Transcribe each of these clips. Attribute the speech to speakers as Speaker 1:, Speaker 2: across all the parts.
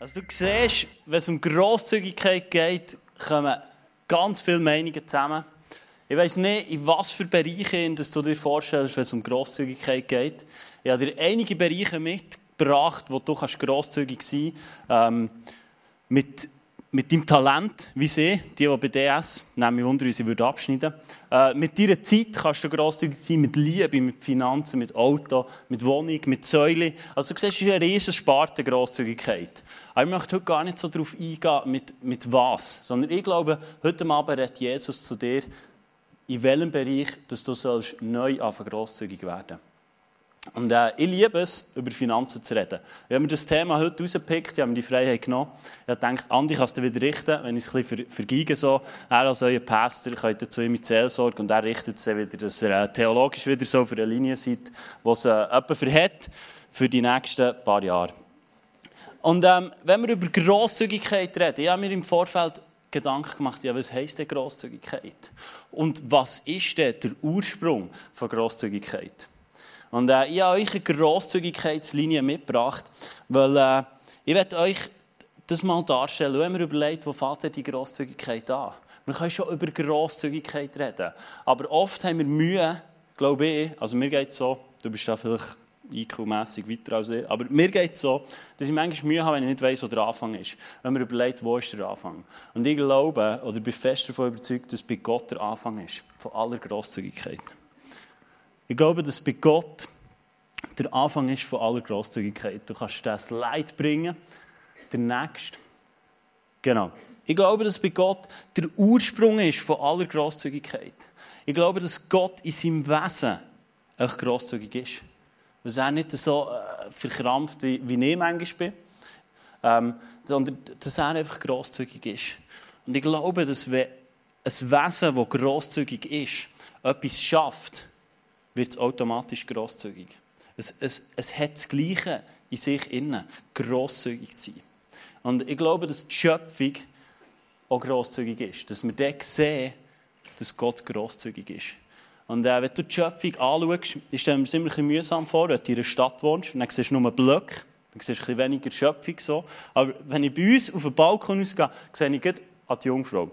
Speaker 1: Also du siehst, wenn es um Grosszügigkeit geht, kommen ganz viele Meinungen zusammen. Ich weiß nicht, in was für Bereichen dass du dir vorstellst, wenn es um Grosszügigkeit geht. Ich habe dir einige Bereiche mitgebracht, wo du grosszügig sein kannst. Ähm, mit deinem Talent, wie sie, die, die bei DS, nehmen mich wunder, wie sie würden abschneiden äh, mit deiner Zeit kannst du grosszügig sein, mit Liebe, mit Finanzen, mit Auto, mit Wohnung, mit Säule. Also du siehst, es ist eine riesige Sparte Grosszügigkeit. Aber ich möchte heute gar nicht so darauf eingehen, mit, mit was, sondern ich glaube, heute Abend redet Jesus zu dir, in welchem Bereich dass du sollst neu anfangen grosszügig werden und äh, ich liebe es, über Finanzen zu reden. Ich habe mir das Thema heute rausgepickt, ich habe mir die Freiheit genommen. Ich gedacht, Andi, kannst du wieder richten, wenn ich es ein bisschen vergeige. So. Er als euer Pastor, könnt zu ihm in Seelsorge und er richtet es wieder, dass er äh, theologisch wieder so für eine Linie seid, die es äh, jemand für hat, für die nächsten paar Jahre. Und ähm, wenn wir über Grosszügigkeit reden, ich habe mir im Vorfeld Gedanken gemacht, ja, was heisst denn Grosszügigkeit? Und was ist denn der Ursprung von Grosszügigkeit? Und äh, ich habe euch eine Grosszügigkeitslinie mitgebracht, weil äh, ich werde euch das mal darstellen. Wenn man überlegt, wo fängt die Grosszügigkeit an? Man kann schon über Grosszügigkeit reden. Aber oft haben wir Mühe, glaube ich, also mir geht es so, du bist da vielleicht IQ-mässig weiter als ich, aber mir geht es so, dass ich manchmal Mühe habe, wenn ich nicht weiß, wo der Anfang ist. Wenn man überlegt, wo ist der Anfang. Und ich glaube, oder bin fest davon überzeugt, dass bei Gott der Anfang ist, von aller Grosszügigkeit. Ich glaube, dass bei Gott der Anfang ist von aller Großzügigkeit. Du kannst das Leid bringen, der Nächste. Genau. Ich glaube, dass bei Gott der Ursprung ist von aller Großzügigkeit. Ich glaube, dass Gott in seinem Wesen echt großzügig ist. Dass er nicht so äh, verkrampft, wie, wie ich manchmal bin, ähm, sondern dass er einfach großzügig ist. Und ich glaube, dass wenn ein Wesen, das großzügig ist, etwas schafft, wird es automatisch grosszügig. Es, es, es hat das Gleiche in sich innen, grosszügig zu sein. Und ich glaube, dass die Schöpfung auch grosszügig ist. Dass wir dort sehen, dass Gott grosszügig ist. Und äh, wenn du die Schöpfung anschaust, ist es ziemlich mühsam vor, wenn du in einer Stadt wohnst dann siehst du nur Blöcke, dann siehst du ein weniger Schöpfung. So. Aber wenn ich bei uns auf den Balkon ausgehe, sehe ich an die Jungfrau. Und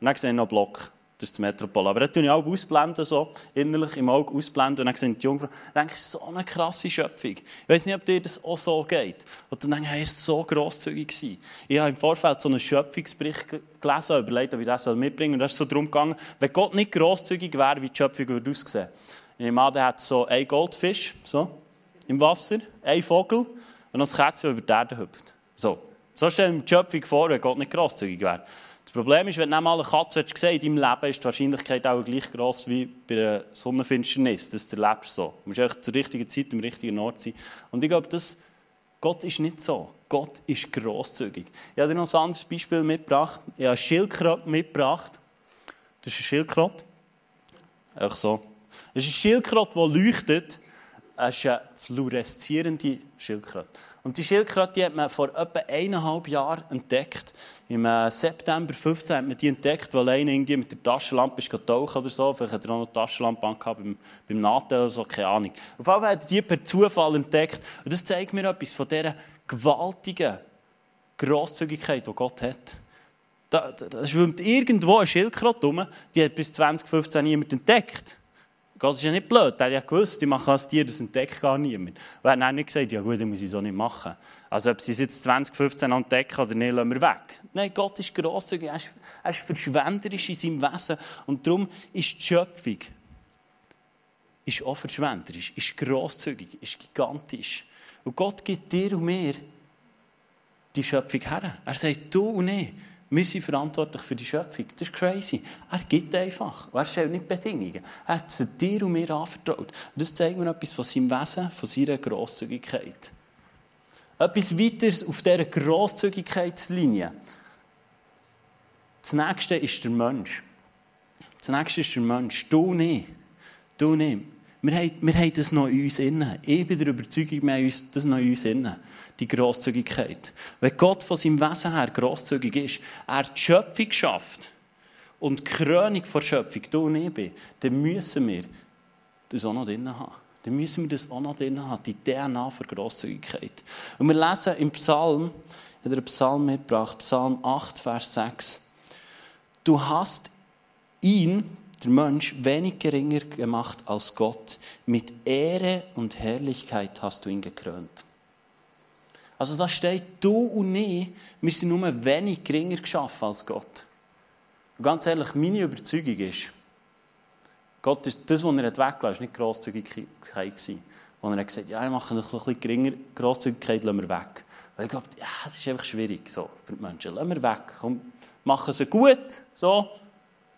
Speaker 1: dann sehe ich noch Block ist das Metropol. Aber das tue ich auch ausblenden, so innerlich im Auge ausblenden. Und dann sehen die Jungfrau, dann denke ich, so eine krasse Schöpfung. Ich weiß nicht, ob dir das auch so geht. Und dann denke ich, hey, ist so grosszügig gewesen. Ich habe im Vorfeld so einen Schöpfungsbericht gelesen, überlegt, ob ich das mitbringen soll. Und das ist so darum gegangen, wenn Gott nicht grosszügig wäre, wie die Schöpfung würde aussehen. Ich nehme an, der hat so einen Goldfisch, so, im Wasser, einen Vogel und noch ein Kätzchen, das über die Erde hüpft. So. So stellen wir die Schöpfung vor, wenn Gott nicht grosszügig wäre. Das Problem ist, wenn du einmal eine Katze gesehen in deinem Leben, ist die Wahrscheinlichkeit auch gleich groß wie bei einer Sonnenfinsternis, dass du erlebst so. Du musst einfach zur richtigen Zeit am richtigen Ort sein. Und ich glaube, das, Gott ist nicht so. Gott ist grosszügig. Ich habe dir noch ein anderes Beispiel mitgebracht. Ich habe eine Schildkröte mitgebracht. Das ist eine Schildkröte. Einfach so. Das ist eine Schildkröte, die leuchtet. Es ist eine fluoreszierende Schildkröte. Und die Schildkröte hat man vor etwa eineinhalb Jahren entdeckt. Im äh, September 15 hat man die entdeckt, weil einer irgendwie mit der Taschenlampe ist getaucht oder so. Vielleicht hat er auch noch eine Taschenlampe angehabt beim, beim Nattel oder so, keine Ahnung. Auf jeden Fall hat er die per Zufall entdeckt. Und das zeigt mir etwas von dieser gewaltigen Grosszügigkeit, die Gott hat. Da, da, da schwimmt irgendwo ein Schildkröte rum, die hat bis 2015 niemand entdeckt. Gott ist ja nicht blöd, er hat ja gewusst, ich mache als Tier, das entdeckt gar niemand. Und er hat dann nicht gesagt, ja gut, dann muss ich so nicht machen. Also ob sie es jetzt 2015 entdecken oder nicht, lassen wir weg. Nein, Gott ist grosszügig, er ist, er ist verschwenderisch in seinem Wesen. Und darum ist die Schöpfung ist auch verschwenderisch, ist grosszügig, ist gigantisch. Und Gott gibt dir und mir die Schöpfung her. Er sagt, du und ich, wir sind verantwortlich für die Schöpfung. Das ist crazy. Er gibt einfach. Er stellt nicht Bedingungen. Er hat sie dir und mir anvertraut. Und das zeigt mir etwas von seinem Wesen, von seiner Grosszügigkeit. Etwas weiteres auf dieser Grosszügigkeitslinie. Das nächste ist der Mensch. Das nächste ist der Mensch. Du nicht. Du nicht. Wir haben, wir haben das noch in uns innen. Ich bin der Überzeugung, wir haben das noch in uns innen die Grosszügigkeit. Wenn Gott von seinem Wesen her grosszügig ist, er die Schöpfung schafft und die Krönung der Schöpfung, du und ich bin, dann müssen wir das auch noch drin haben. Dann müssen wir das auch noch drin haben, die DNA der Grosszügigkeit. Und wir lesen im Psalm, Ich habe einen Psalm mitgebracht, Psalm 8, Vers 6. Du hast ihn, der Mensch, wenig geringer gemacht als Gott. Mit Ehre und Herrlichkeit hast du ihn gekrönt. Also da steht, du und ich, wir sind nur wenig geringer geschaffen als Gott. Und ganz ehrlich, meine Überzeugung ist, Gott ist, das, was er weggelassen hat, war nicht Grosszügigkeit. Wo er gesagt hat, ja, ich mache noch ein bisschen geringer Grosszügigkeit, lassen wir weg. Weil ich glaube, ja, das ist einfach schwierig so, für die Menschen. Lassen wir weg. Komm, machen sie gut, so.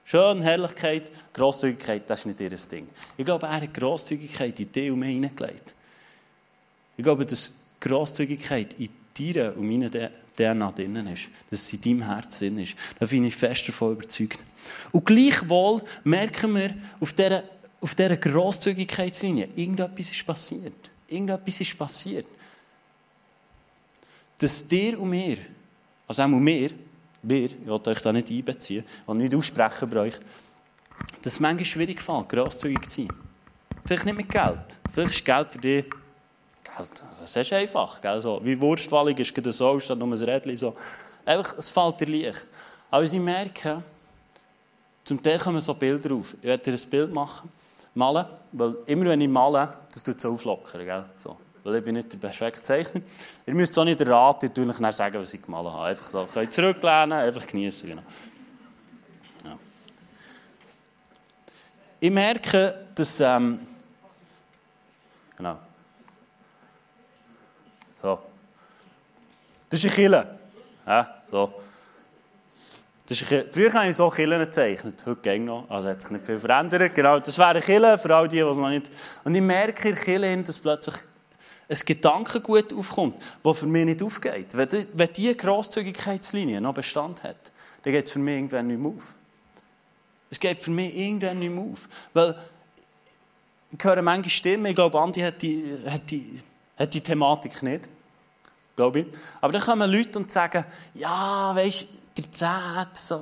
Speaker 1: Schön, Herrlichkeit, Grosszügigkeit, das ist nicht ihr Ding. Ich glaube, er hat Grosszügigkeit in die und mir hineingelegt. Ich glaube, dass Grosszügigkeit in deiner und meiner DNA drinnen ist. Dass es in deinem Herz drin ist. Da bin ich fest davon überzeugt. Und gleichwohl merken wir auf dieser, auf dieser Grosszügigkeitslinie, irgendetwas ist passiert. Irgendetwas ist passiert. Dass dir und mir, also auch mir, wir, ich will euch da nicht einbeziehen und nicht aussprechen bei euch, dass es manchmal schwierig fällt, grosszügig zu sein. Vielleicht nicht mit Geld. Vielleicht ist Geld für dich das ist einfach. Gell? So, wie Wurstwallig ist es so, statt nur ein Rädchen. So. Einfach, es fällt dir leicht. Aber sie merken, zum Teil kommen so Bilder auf. Ich werde dir ein Bild machen, malen, weil immer wenn ich male, das tut es auflockern. Gell? So. Weil ich bin nicht der perfekte Zeichner. Ihr müsst auch nicht raten, ihr könnt nicht sagen, was ich gemalt habe. Einfach so, könnt zurücklehnen, einfach genießen. Genau. Ja. Ich merke, dass... Ähm, So. Das ist eine Kille. Ja, so. Das ist Früher habe ich so Killen gezeichnet, heute ging noch, also hat sich nicht viel verändert. Genau, das wäre eine Kille, für all die, die es noch nicht... Und ich merke in der Kille, dass plötzlich ein Gedankengut aufkommt, das für mich nicht aufgeht. Wenn, die, diese Grosszügigkeitslinie noch Bestand hat, dann geht es für mich irgendwann nicht mehr auf. Es geht für mich irgendwann nicht mehr auf. Weil ich höre manche Stimmen, ich glaube, Andi hat die, hat die, hat die Thematik nicht glaube ich. Aber dann kommen Leute und sagen, ja, weißt du, der Zehnt, so,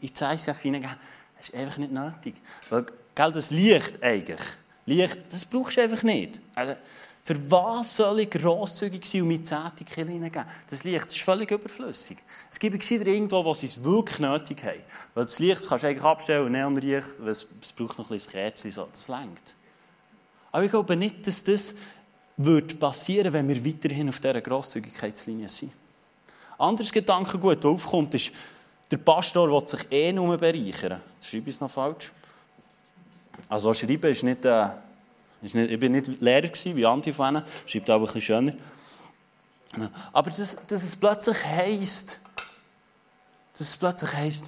Speaker 1: in die ja hineingeben, das ist einfach nicht nötig. Weil, gell, das Licht eigentlich, Licht, das brauchst du einfach nicht. Also, für was soll ich grosszügig sein und mit Zehnte hineingeben? Das Licht ist völlig überflüssig. Es gibt gescheiter irgendwo, wo sie es wirklich nötig haben. Weil das Licht das kannst du eigentlich abstellen und Neonlicht, es, es braucht noch ein bisschen Kerzchen, so, das längt. Aber ich glaube nicht, dass das würde passieren, wenn wir weiterhin auf dieser Grosszügigkeitslinie sind. Anderes Gedankengut, das aufkommt, ist, der Pastor will sich eh nur bereichern. Das schreibe ich es noch falsch. Also schreiben ist nicht, äh, ist nicht ich bin nicht Lehrer gewesen, wie Andi von ihnen, schreibt aber ein bisschen schöner. Aber dass, dass es plötzlich heisst, dass es plötzlich heisst,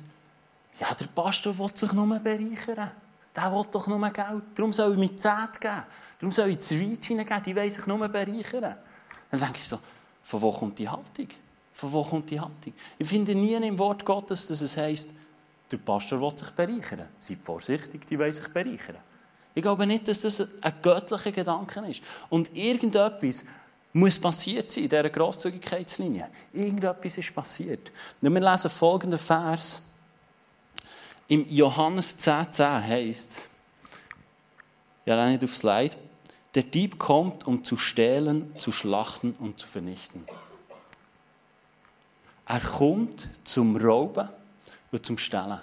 Speaker 1: ja, der Pastor will sich nur bereichern. Der will doch nur Geld. Darum soll ich mir Zeit geben. Darum soll ich zu Reach hineingeben, die wollen sich nur bereichern. Dann denke ich so, von wo kommt die Haltung? Von wo kommt die Haltung? Ich finde nie im Wort Gottes, dass es heisst, der Pastor will sich bereichern. Seid vorsichtig, die wollen sich bereichern. Ich glaube nicht, dass das ein göttlicher Gedanke ist. Und irgendetwas muss passiert sein in dieser Grosszügigkeitslinie. Irgendetwas ist passiert. Und wir lesen folgenden Vers. Im Johannes 10,10 10 heißt es, ja, nicht aufs Leid, der Dieb kommt, um zu stehlen, zu schlachten und zu vernichten. Er kommt zum Rauben und zum Stellen.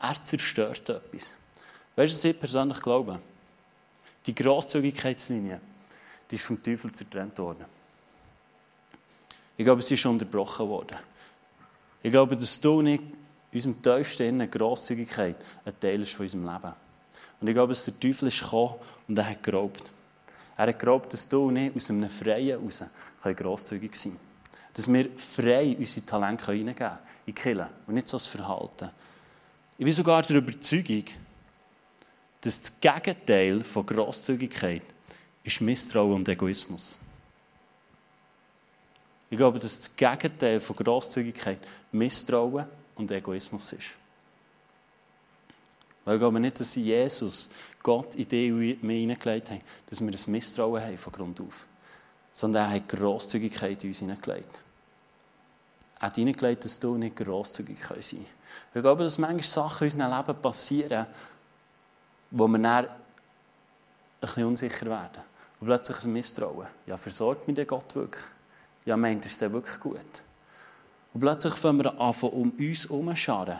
Speaker 1: Er zerstört etwas. Weißt du, was ich persönlich glaube? Die Grosszügigkeitslinie, die ist vom Teufel zertrennt worden. Ich glaube, sie ist unterbrochen worden. Ich glaube, dass du nicht in unserem tiefsten Innen Grosszügigkeit ein Teil ist von unserem Leben. Und ich glaube, dass der Teufel ist gekommen und er hat geraubt. Er hat geraubt, dass du und ich aus einem Freien heraus grosszügig sein können. Dass wir frei unsere Talente hineingeben können, in Kirche und nicht so das Verhalten. Ich bin sogar der Überzeugung, dass das Gegenteil von Grosszügigkeit ist Misstrauen und Egoismus. Ich glaube, dass das Gegenteil von Grosszügigkeit Misstrauen und Egoismus ist. Weil ich glaube nicht, dass Jesus Gott in die mir hineingelegt hat, dass wir ein Misstrauen haben von Grund auf. Sondern er hat Grosszügigkeit in uns hineingelegt. Er hat hineingelegt, dass du nicht grosszügig sein kannst. Ich glaube, dass manchmal Sachen in unserem Leben passieren, wo wir dann ein bisschen unsicher werden. Und plötzlich ein Misstrauen. Ja, versorgt mich der Gott wirklich? Ja, meint es wirklich gut? Und plötzlich fangen wir an, um uns herumzuscharen.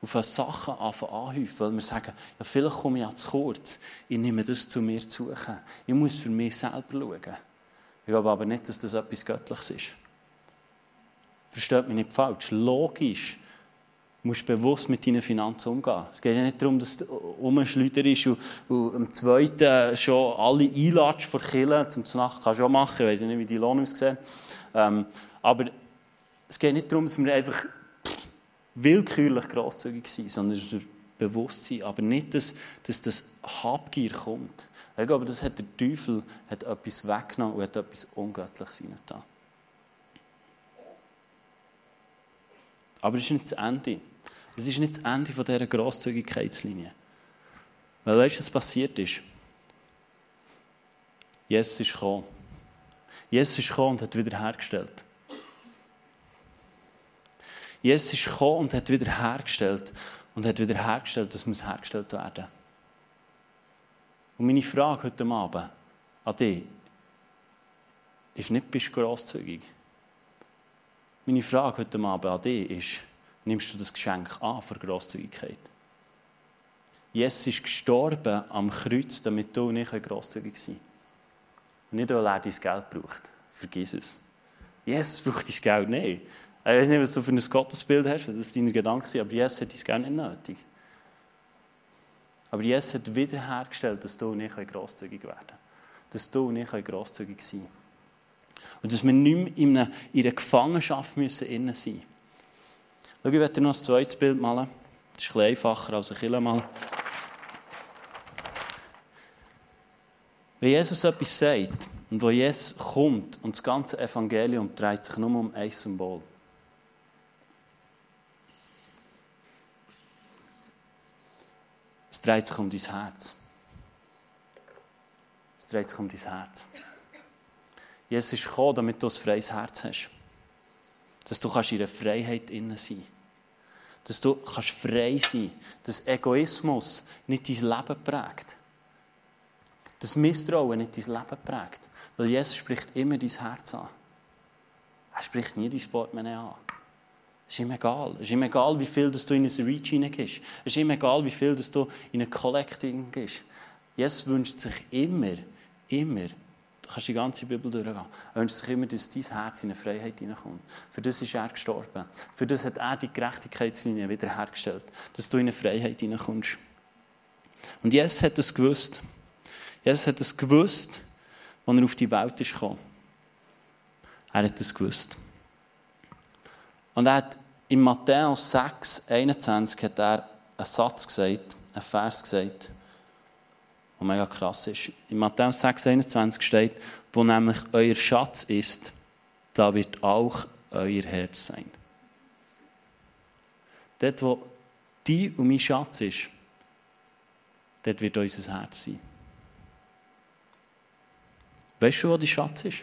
Speaker 1: Auf Sachen anhäufen, weil wir sagen, ja, vielleicht komme ich ja zu kurz. Ich nehme das zu mir zu suchen. Ich muss für mich selber schauen. Ich glaube aber nicht, dass das etwas Göttliches ist. Versteht mich nicht falsch. Logisch musst bewusst mit deinen Finanzen umgehen. Es geht ja nicht darum, dass du rumschleuderst und, und am Zweiten schon alle einlatschst vor Killen zum Nacht. Kannst du auch machen, ich weiß nicht, wie die Lohn aussehen. Ähm, aber es geht nicht darum, dass wir einfach willkürlich grosszügig sind, sondern bewusst sein. Aber nicht, dass, dass das Habgier kommt. Ich glaube, das hat der Teufel hat etwas weggenommen und hat etwas Ungöttliches hineingetan. Aber es ist nicht das Ende. Es ist nicht das Ende von dieser Grosszügigkeitslinie. Weil weißt du, was passiert ist? Jesus ist gekommen. Jesus ist gekommen und hat wiederhergestellt. Jesus ist gekommen und hat wiederhergestellt. Und hat wiederhergestellt, das muss hergestellt werden. Und meine Frage heute Abend an dich ist nicht, bist du grosszügig? Meine Frage heute Abend an dich ist, nimmst du das Geschenk an für Grosszügigkeit? Jesus ist gestorben am Kreuz, damit du nicht grosszügig sein kannst. Nicht, weil er dein Geld braucht. Vergiss es. Jesus braucht dein Geld nicht. Ich weiß nicht, was du für ein Gottesbild hast, das deine Gedanken sind, aber Jesus hat dein Geld nicht nötig. Aber Jesus hat wiederhergestellt, dass du nicht grosszügig werden kannst. Dass du nicht grosszügig sein kannst. Und dass wir nicht mehr in einer, in einer Gefangenschaft müssen innen sein müssen. Schau, ich werde noch ein zweites Bild malen. Das ist ein einfacher als ein Killer malen. Wenn Jesus etwas sagt und wo Jesus kommt und das ganze Evangelium dreht sich nur um ein Symbol. Es dreht sich um dein Herz. Es dreht sich um dein Herz. Jesus ist gekommen, damit du ein freies Herz hast. Dass du in der Freiheit innen sein Dass du kannst frei sein Dass Egoismus nicht dein Leben prägt. Dass Misstrauen nicht dein Leben prägt. Weil Jesus spricht immer dein Herz an. Er spricht nie dein Portemonnaie an. Es ist ihm egal. Es ist ihm egal, wie viel du in ein Reach hineingehst. Es ist ihm egal, wie viel du in eine Collecting gehst. Jesus wünscht sich immer, immer, Du kannst die ganze Bibel durchgehen. Er wünscht sich immer, dass dein Herz in eine Freiheit hineinkommt. Für das ist er gestorben. Für das hat er die Gerechtigkeitslinie wiederhergestellt. Dass du in eine Freiheit hineinkommst. Und Jesus hat es gewusst. Jesus hat es gewusst, als er auf die Welt gekommen. Er hat es gewusst. Und er hat in Matthäus 6, 21 hat er einen Satz gesagt, einen Vers gesagt was mega krass ist. In Matthäus 6, 21 steht, wo nämlich euer Schatz ist, da wird auch euer Herz sein. Dort, wo die und mein Schatz ist, dort wird unser Herz sein. Weißt du, wo dein Schatz ist?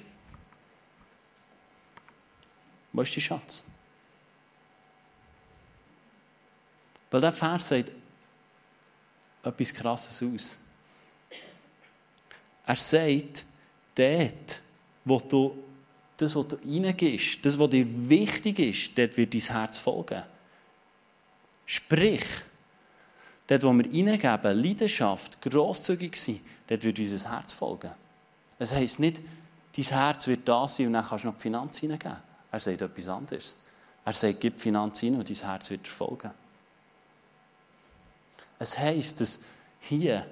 Speaker 1: Wo ist dein Schatz? Weil der Vers sagt etwas Krasses aus. Er sagt, dort, wo du, das, was du reingehst, das, was dir wichtig ist, dort wird dein Herz folgen. Sprich, dort, wo wir reingeben, Leidenschaft, grosszügig sein, dort wird unser Herz folgen. Es heisst nicht, dein Herz wird da sein und dann kannst du noch die Finanz hineingeben. Er sagt etwas anderes. Er sagt, gib die Finanz hin und dein Herz wird folgen. Es heisst, dass hier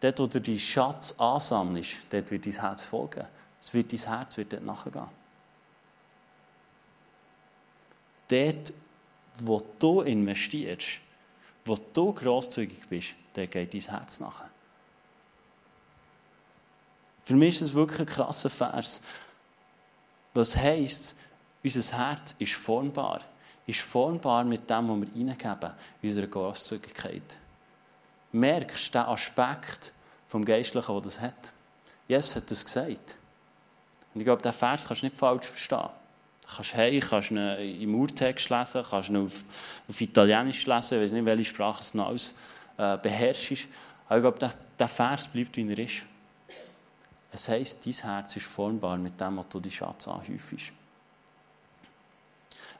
Speaker 1: Dort, wo du deinen Schatz ansammelst, dort wird dein Herz folgen. Es wird, dein Herz wird dort nachgehen. Dort, wo du investierst, wo du grosszügig bist, dort geht dein Herz nach. Für mich ist es wirklich ein krasser Vers. Was heisst, unser Herz ist formbar. Ist formbar mit dem, was wir reingeben, unserer Grosszügigkeit merkst den Aspekt vom Geistlichen, der das hat. Jesus hat das gesagt. Und ich glaube, diesen Vers kannst du nicht falsch verstehen. Du kannst hey, kannst ihn im Urtext lesen, kannst ihn auf, auf Italienisch lesen, ich weiß nicht, welche Sprache es noch alles äh, beherrschst. Aber ich glaube, der, der Vers bleibt, wie er ist. Es heisst, dein Herz ist formbar mit dem, was du die Schatz anhäufst.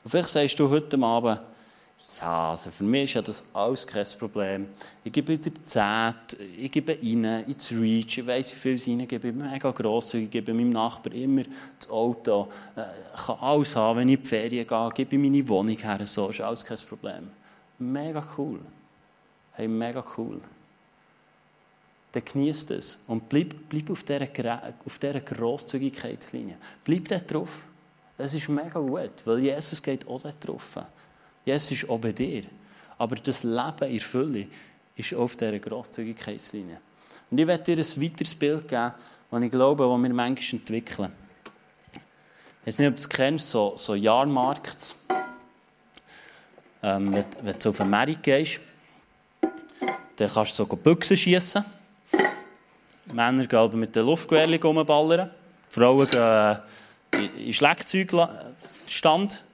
Speaker 1: Und vielleicht sagst du heute Abend, ja, also für mich ist das alles kein Problem. Ich gebe wieder Zeit, ich gebe rein ins Reach, ich weiss, wie viel ich reingebe, ich bin mega grosszügig, ich gebe meinem Nachbar immer das Auto, äh, ich kann alles haben, wenn ich in die Ferien gehe, gebe ich meine Wohnung her, so ist alles kein Problem. Mega cool. Hey, mega cool. Dann genießt es und bleib, bleib auf dieser, auf dieser Grosszügigkeitslinie. Bleib da drauf. Es ist mega gut, weil Jesus geht auch da drauf. Jesus ist bei dir. Aber das Leben in Fülle ist auf dieser Grosszügigkeitslinie. Und ich werde dir ein weiteres Bild geben, das ich glaube, das wir manchmal entwickeln. Ich weiß nicht, ob du es kennst, so, so Jahrmarkts. Ähm, wenn, wenn du auf Amerika gehst, dann kannst du so Büchsen schiessen. Männer gehen mit den Luftgewehren rumballern. Frauen gehen in Schlagzeugstand.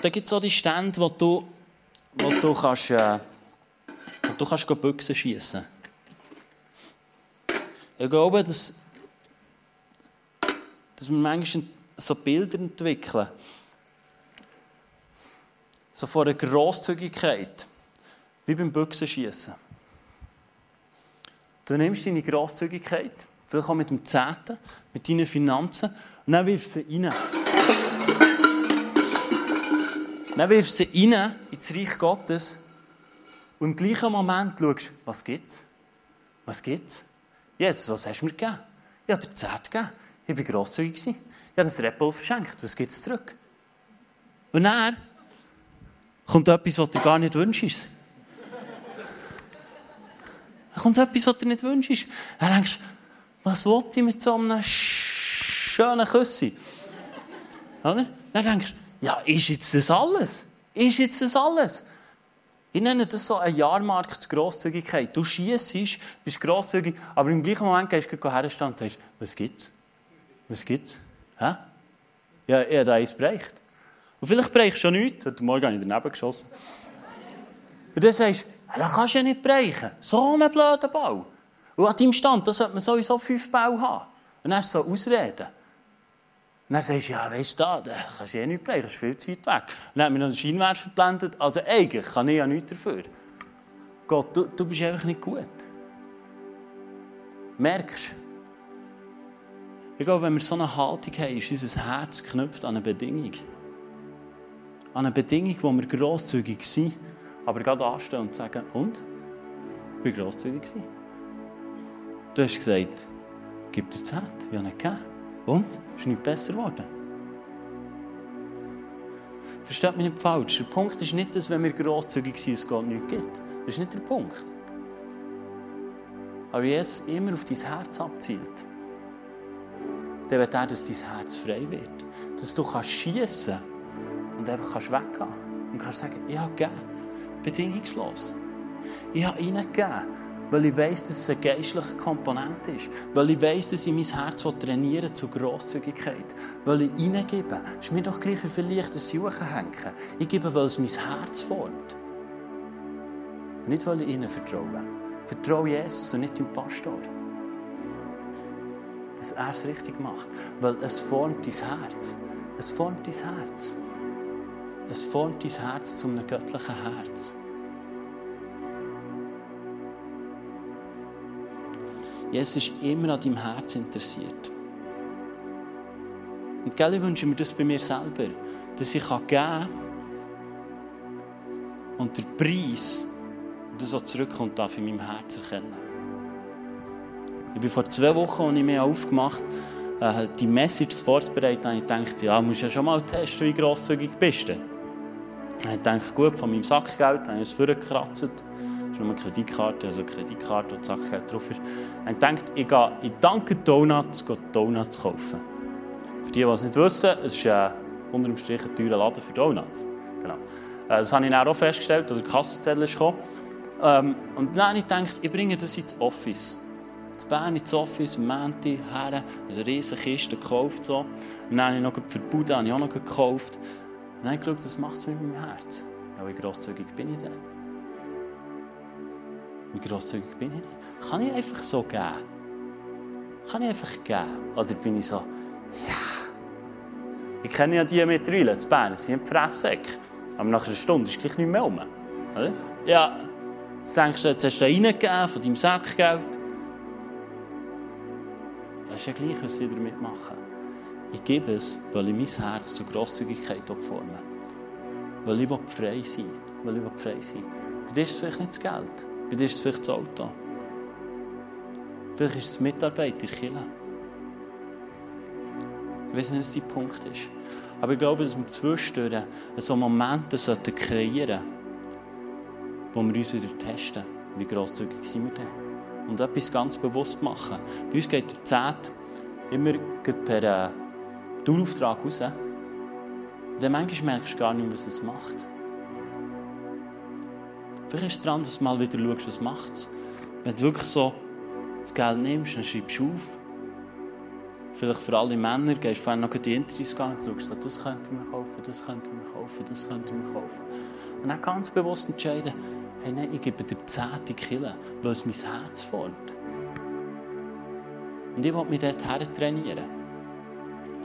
Speaker 1: Dann gibt es auch die Stände, wo du, wo du kannst, äh, wo du kannst Büchsen schiessen Ich glaube, dass, dass wir manchmal so Bilder entwickeln. So von einer Grosszügigkeit. Wie beim Büchsenschießen. Du nimmst deine Grosszügigkeit, vielleicht auch mit dem Zehnten, mit deinen Finanzen, und dann wirfst du sie rein. Dann wirfst du sie rein ins Reich Gottes und im gleichen Moment schaust, was gibt's? Was gibt's? Jesus, was hast du mir gegeben? Ich habe dir Zeit gegeben. Ich war grosszügig. Ich habe das Red verschenkt. Was gibt es zurück? Und dann kommt etwas, was du gar nicht wünschst. Dann kommt etwas, was du nicht wünschst. Dann denkst du, was wollte ich mit so einem schönen Küssi? Oder? Dann denkst du, ja, ist jetzt das alles? Ist jetzt das alles? Ich nenne das so ein Jahrmarkt Grosszügigkeit. Du schießt, bist grosszügig, aber im gleichen Moment gehst du herstehen und sagst, was gibt's? Was gibt's? Hä? Ja, er hat eins bereicht. Und vielleicht bereichst du schon nichts. Heute Morgen habe ich daneben geschossen. Und dann sagst du, das kannst du ja nicht bereichen. So einen blöden Bau. Und an deinem Stand, da sollte man sowieso fünf Bau haben. Und dann hast du so Ausreden. Da kannst du eh nicht bleiben, das ist viel zu weit weg. Und dann hat mich noch den Scheinwerfer verblendet. Also eigentlich kann ich ja nichts dafür. Gott, du, du bist einfach nicht gut. Merkst? Ich glaube, wenn wir so eine Haltung haben, ist unser Herz geknüpft an eine Bedingung. An eine Bedingung, wo wir grosszügig sind, aber gerade anstehen und sagen, und? Ich war grosszügig. Du hast gesagt, gib dir Zeit. Ich habe nicht gegeben. Und? Ist nicht besser geworden. Versteht mich nicht falsch. Der Punkt ist nicht, dass wenn wir grosszügig sind, es Gott nichts gibt. Das ist nicht der Punkt. Aber Jesus immer auf dein Herz abzielt, dann wird er, dass dein Herz frei wird. Dass du kannst schiessen und einfach kannst weggehen. Und kannst sagen, ich habe gegeben. Bedingungslos. Ich habe ihnen gegeben. Weil ich weiss, dass es eine geistliche Komponente ist. Weil ich weiss, dass ich mein Herz trainieren zu Grosszügigkeit. Weil ich hineingebe. Ist mir doch gleich, wie viel Licht sie hängen. Ich gebe, weil es mein Herz formt. Nicht, weil ich ihnen vertraue. Vertraue Jesus und nicht dem Pastor. Dass er es richtig macht. Weil es formt dein Herz. Es formt dein Herz. Es formt dein Herz zu einem göttlichen Herz. Jesus ist immer an deinem Herz interessiert. Und gell, ich wünsche mir das bei mir selber, dass ich geben kann und der Preis, das, was zurückkommt, darf in meinem Herz erkennen. Ich bin vor zwei Wochen, als ich mich aufgemacht habe, äh, die Message vorzubereiten, habe ich gedacht, ja, musst ja schon mal testen, wie grosszügig bist du. Ich dachte, gut, von meinem Sackgeld habe ich es vorgekratzt ist nur eine Kreditkarte, also eine Kreditkarte, wo die Sache drauf ist. Und denkt, ich gehe in Dunkin' Donuts Donuts kaufen. Für die, die es nicht wissen, es ist äh, unter dem Strich ein teurer Laden für Donuts. Genau. Äh, das habe ich dann auch festgestellt, als der Kassenzettel ist. Ähm, und dann habe ich gedacht, ich bringe das ins Office. In Bern ins Office, im Mänti, her, eine riesige Kiste gekauft. So. Und dann habe ich noch für die Bude habe ich auch noch gekauft. Und dann habe ich geschaut, das macht es mit meinem Herz. Ja, wie grosszügig bin ich denn? Wie grosszügig bin ich? Kann ich einfach so geben? Kann ich einfach geben? Oder bin ich so, ja. Ich kenne ja die mittlerweile, in Bern, sie sind Fresssäcke. Aber nach einer Stunde ist gleich nicht mehr. Oder? Ja, jetzt denkst du, jetzt hast du reingegeben von deinem Sackgeld. Das ist ja gleich, was sie damit machen. Ich gebe es, weil ich mein Herz zur Grosszügigkeit formen Weil ich frei sein will. Weil ich frei sein Bei dir ist es vielleicht nicht das Geld. Bei dir ist es vielleicht das Auto. Vielleicht ist es Mitarbeiter, Kirche. Ich weiß nicht, was dein Punkt ist. Aber ich glaube, dass wir zwischendurch so Momente kreieren sollten, wo wir uns wieder testen, wie grosszügig sind wir denn. Und etwas ganz bewusst machen. Bei uns geht der Zeit immer per äh, Tourauftrag raus. Und dann manchmal merkst du gar nicht, was es macht. Vielleicht ist es daran, dass du mal wieder schaust, was macht es. Wenn du wirklich so das Geld nimmst, dann schreibst du auf. Vielleicht für alle Männer gehst du vorhin noch die Interviews und schaust, das könnte ich mir kaufen, das könnte ich mir kaufen, das könnte ich mir kaufen. Und dann ganz bewusst entscheiden, hey, nein, ich gebe dir zehnte Kille, weil es mein Herz formt. Und ich will mich dort trainieren.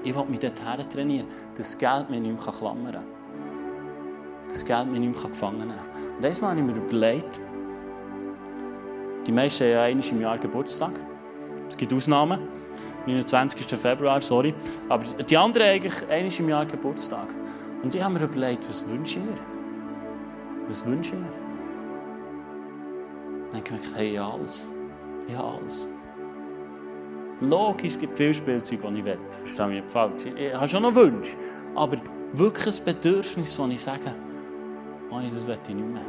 Speaker 1: Ich will mich dort trainieren, dass das Geld mich nicht mehr klammern kann. Das Geld mich nicht mehr gefangen nehmen kann. Und das habe ich mir überlegt, die meisten haben ja einmal im Jahr Geburtstag. Es gibt Ausnahmen. 29. Februar, sorry. Aber die anderen eigentlich einmal im Jahr Geburtstag. Und ich habe mir überlegt, was wünsche ich mir? Was wünsche ich mir? Dann habe ich gedacht, hey, ja, alles. Ja, alles. Logisch, es gibt viele Spielzeuge, die ich will. Verstehe mich nicht falsch. Ich habe schon noch Wünsche. Aber wirklich ein Bedürfnis, das ich sage, oh, das will ich nicht mehr.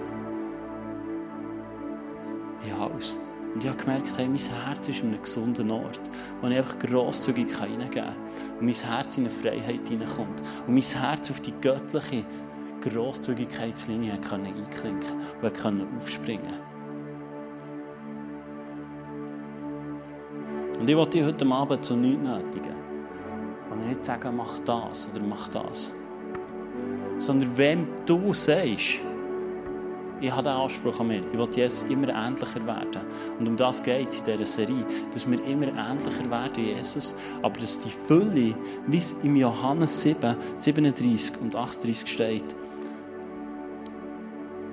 Speaker 1: Ja, alles. Und ich habe gemerkt, hey, mein Herz ist in einem gesunden Ort, wo ich einfach grosszügig hineingeben kann. Und mein Herz in eine Freiheit hineinkommt. Und mein Herz auf die göttliche Grosszügigkeitslinie kann einklinken und kann aufspringen. Und ich wollte dich heute Abend zu nichts nötigen. Und nicht sagen, mach das oder mach das. Sondern wenn du sagst, ich habe den Anspruch an mir. Ich will Jesus immer ähnlicher werden. Und um das geht es in dieser Serie, dass wir immer ähnlicher werden, Jesus. Aber dass die Fülle, wie es im Johannes 7, 37 und 38 steht,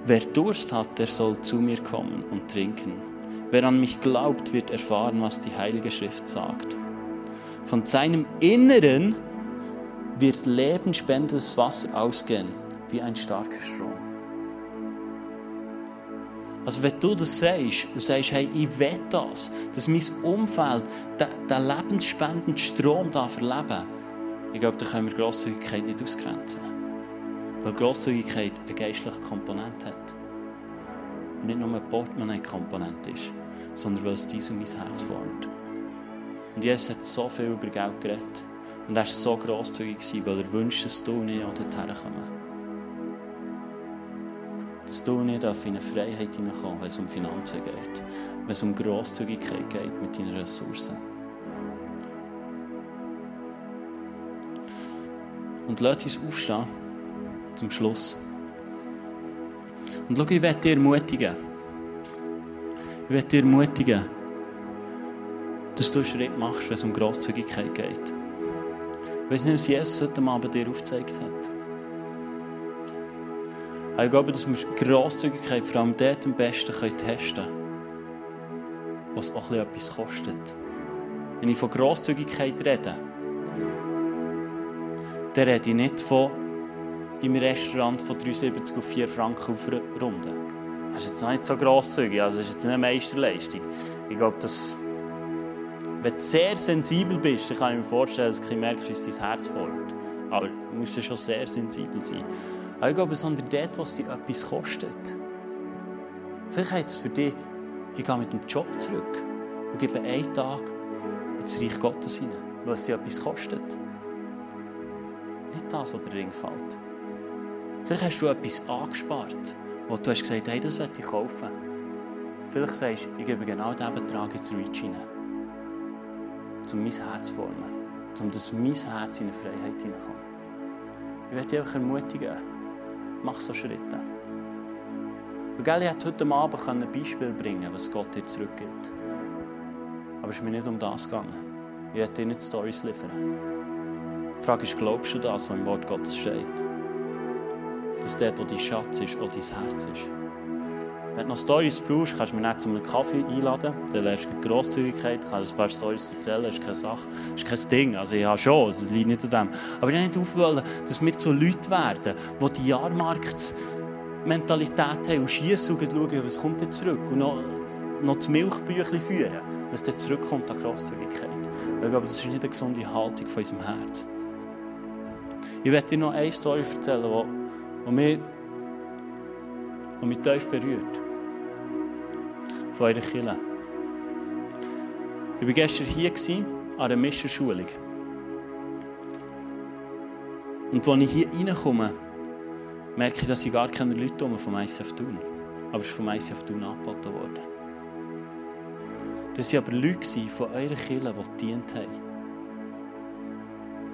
Speaker 1: Wer Durst hat, der soll zu mir kommen und trinken. Wer an mich glaubt, wird erfahren, was die Heilige Schrift sagt. Von seinem Inneren wird lebenspendendes Wasser ausgehen, wie ein starker Strom. Also wenn du das sagst und sagst, hey, ich will das, dass mein Umfeld den, lebensspendenden Strom da verleben ich glaube, da können wir Grosszügigkeit nicht ausgrenzen. Weil Grosszügigkeit eine geistliche Komponente hat. Und nicht nur eine Portemonnaie-Komponente ist, sondern weil es dies und mein Herz formt. Und Jesus hat so viel über Geld geredet. Und er war so grosszügig, weil er wünscht, dass du ich auch dorthin kommen dass du nicht auf eine Freiheit hineinkommst, wenn es um Finanzen geht, wenn es um Grosszügigkeit geht mit deinen Ressourcen. Und lass uns aufstehen zum Schluss. Und schau, ich werde dir ermutigen. Ich werde dir ermutigen, dass du einen Schritt machst, wenn es um Grosszügigkeit geht. Weiß nicht, was Jesus heute Abend dir aufgezeigt hat. Ich glaube, dass wir Grosszügigkeit vor allem dort am besten testen können, was auch etwas kostet. Wenn ich von Grosszügigkeit rede, dann rede ich nicht von im Restaurant von 3,70 auf 4 Franken auf Runde. Das ist jetzt nicht so grosszügig, also das ist jetzt eine Meisterleistung. Ich glaube, dass, wenn du sehr sensibel bist, dann kann ich mir vorstellen, dass du merkst, es dein Herz formt. Aber du musst schon sehr sensibel sein. Aber ich glaube, sondern dort, was dir etwas kostet. Vielleicht heißt es für dich, ich gehe mit dem Job zurück und gebe einen Tag ins Reich Gottes hinein, was dir etwas kostet. Nicht das, was der Ring fällt. Vielleicht hast du etwas angespart, wo du hast gesagt, hey, das werde ich kaufen. Vielleicht sagst du, ich gebe genau diesen Betrag ins Reach hinein. Um mein Herz zu formen. Um dass mein Herz in eine Freiheit hineinkommt. Ich werde dich einfach ermutigen, mach so Schritte. Und gell, ich heute Abend ein Beispiel bringen was Gott dir zurückgibt. Aber es ist mir nicht um das gegangen. Ich werde dir nicht Stories liefern. Die Frage ist, glaubst du das, was im Wort Gottes steht? Dass dort, wo dein Schatz ist, auch dein Herz ist. Wenn du noch Storys brauchst, kannst du mich nicht zu einem Kaffee einladen. Dann lernst du Grosszügigkeit, kannst ein paar Storys erzählen, das ist keine Sache. Das ist kein Ding. Also habe schon, es liegt nicht an dem. Aber ich will nicht aufwollen, dass wir so Leute werden, die die Jahrmarktsmentalität haben und schiessen und schauen, was kommt denn zurück. Und noch, noch das Milchbüchlein führen, was dann zurückkommt an Grosszügigkeit. Ich glaube, das ist nicht eine gesunde Haltung von unserem Herz. Ich werde dir noch eine Story erzählen, die, die mich, die mich tief berührt. Von eurer Kirche. Ich war gestern hier an einer Mischerschulung. Und als ich hier reinkomme, merke ich, dass ich gar keine Leute vom ICF tun. Aber es ist vom ICF tun angeboten worden. Das waren aber Leute von eurer Kirche, die gedient haben.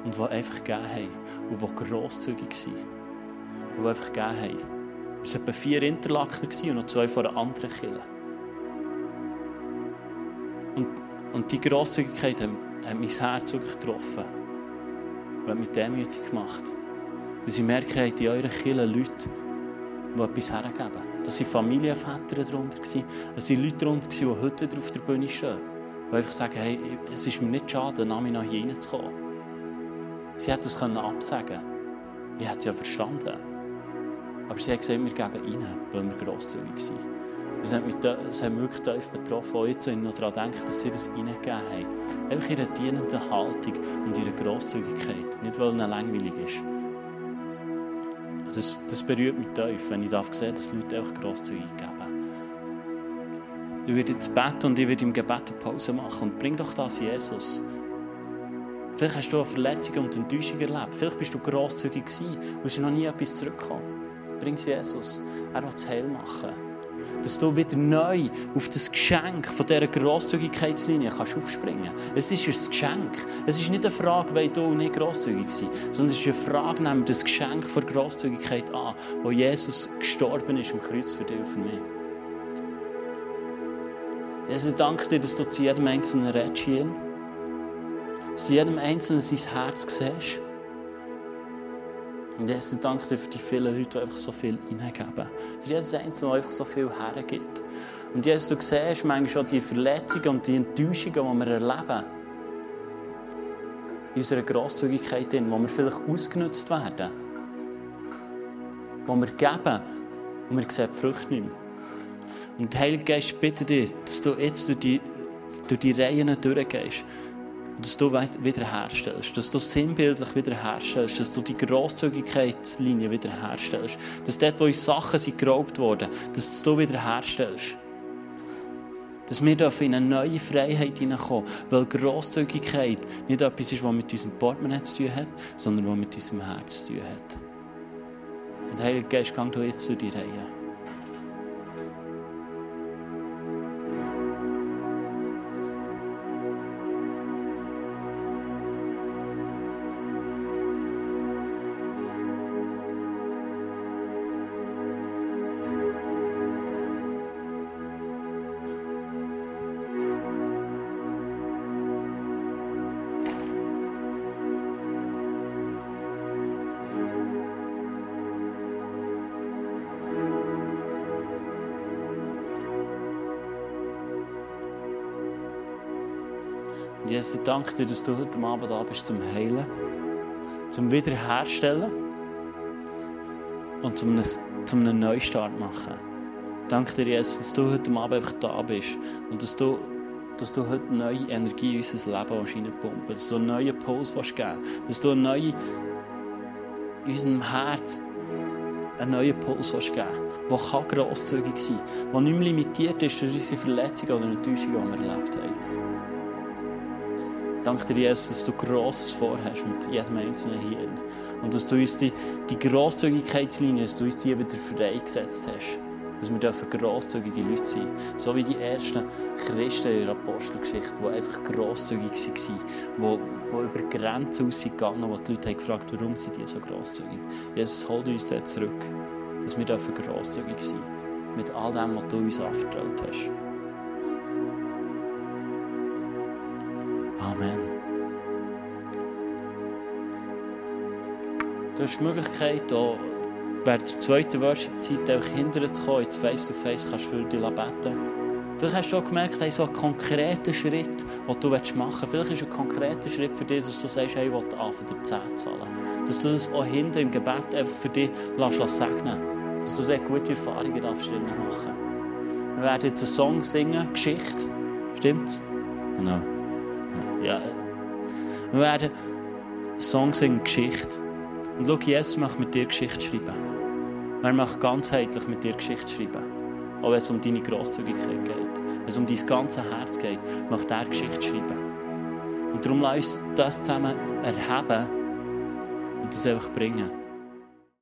Speaker 1: Und die einfach gegeben haben. Und die grosszügig waren. Und die einfach gegeben haben. Es waren etwa vier Interlaken und noch zwei von einer anderen Kirche. Und, und die Grosszügigkeit hat, hat mein Herz wirklich getroffen. Und hat mich demütig gemacht. Dass ich merke, in eurer Kirche Leute, die etwas hergeben. Das waren Familienväter darunter. Es waren Leute darunter, die heute auf der Bühne stehen. Die einfach sagen, hey, es ist mir nicht schade, nach mir nach hier reinzukommen. Sie hätten es absagen können. Ich hätte es ja verstanden. Aber sie haben gesagt, wir geben rein, weil wir grosszügig sind. Es hat mich, hat wirklich tief betroffen, auch jetzt, wenn ich noch daran denke, dass sie das reingegeben haben. Einfach ihre dienende Haltung und ihre Grosszügigkeit. Nicht, weil es langweilig ist. Das, das berührt mich tief, wenn ich darf sehen, dass Leute einfach grosszügig geben. Ich werde jetzt beten und ich werde im Gebet eine Pause machen. Und bring doch das Jesus. Vielleicht hast du eine Verletzung und Enttäuschung erlebt. Vielleicht bist du grosszügig gewesen und hast noch nie etwas zurückgekommen. Bring es Jesus. Er will es heil machen. Dass du wieder neu auf das Geschenk von dieser Grosszügigkeitslinie kannst aufspringen kannst. Es ist ein Geschenk. Es ist nicht eine Frage, weil du nicht grosszügig sein, sondern es ist eine Frage, nehmen das Geschenk von Grosszügigkeit an, wo Jesus gestorben ist am Kreuz für dich und für mich. Jesus, danke dir, dass du zu jedem Einzelnen redest hier. Dass du jedem Einzelnen sein Herz siehst. Und Jesus, danke dir für die vielen Leute, die einfach so viel hineingeben. Für jedes Einzelne, der einfach so viel hergibt. Und Jesus, du siehst manchmal schon die Verletzungen und die Enttäuschungen, die wir erleben. In unserer Grosszügigkeit, wo wir vielleicht ausgenutzt werden. Wo wir geben und wir sehen die Früchte nicht mehr. Und der Heilige Geist bitte dich, dass du jetzt durch die, durch die Reihen durchgehst dass du wiederherstellst, dass du sinnbildlich wiederherstellst, dass du die Grosszügigkeitslinie wiederherstellst, dass dort, wo uns Sachen sind geraubt wurden, dass du wiederherstellst. Dass wir in eine neue Freiheit hineinkommen, weil Grosszügigkeit nicht etwas ist, was mit unserem Portemonnaie zu tun hat, sondern was mit unserem Herz zu tun hat. Und Heiliger Geist, gang du jetzt zu die Reihe. Jesus, ich danke dir, dass du heute Abend da bist zum Heilen, zum Wiederherstellen und zum, zum einen Neustart machen. Danke dir, Jesus, dass du heute Abend einfach da bist und dass du, dass du heute neue Energie in unser Leben reinpumpen dass du einen neuen Puls geben willst, dass du neue, in unserem Herz einen neuen Puls geben willst, der grosszügig sein kann, der nicht mehr limitiert ist durch unsere Verletzungen oder Enttäuschungen, die wir erlebt haben. Danke dir, Jesus, dass du Grosses vorhast mit jedem Einzelnen hier. Und dass du uns die, die Grosszügigkeitslinie, dass du uns die wieder freigesetzt hast. Dass wir dürfen grosszügige Leute sein. So wie die ersten Christen in der Apostelgeschichte, die einfach grosszügig waren, die, die über Grenzen ausgegangen wo die Leute haben gefragt warum sind die so grosszügig. Jesus, hol uns da zurück, dass wir dürfen grosszügig sein mit all dem, was du uns anvertraut hast. Amen. Du hast die Möglichkeit, auch während der zweiten Worship-Zeit zu kommen, jetzt face-to-face kannst du für dich beten. Vielleicht hast du auch gemerkt, hey, so einen konkreten Schritt, den du machen willst. Vielleicht ist ein konkreter Schritt für dich, dass du sagst, hey, ich will anfangen, dir 10 zahlen. Dass du das auch hinter im Gebet einfach für dich lässt, segnen Dass du dort gute Erfahrungen darfst machen Wir werden jetzt einen Song singen, Geschichte. Stimmt's? Genau. Ja. Wir werden einen Song singen, Geschichte. Und schau, Jesus möchte mit dir Geschichte schreiben. Er möchte ganzheitlich mit dir Geschichte schreiben. Auch wenn es um deine Grosszügigkeit geht. Wenn es um dein ganzes Herz geht, möchte er Geschichte schreiben. Und darum lass uns das zusammen erheben und das einfach bringen.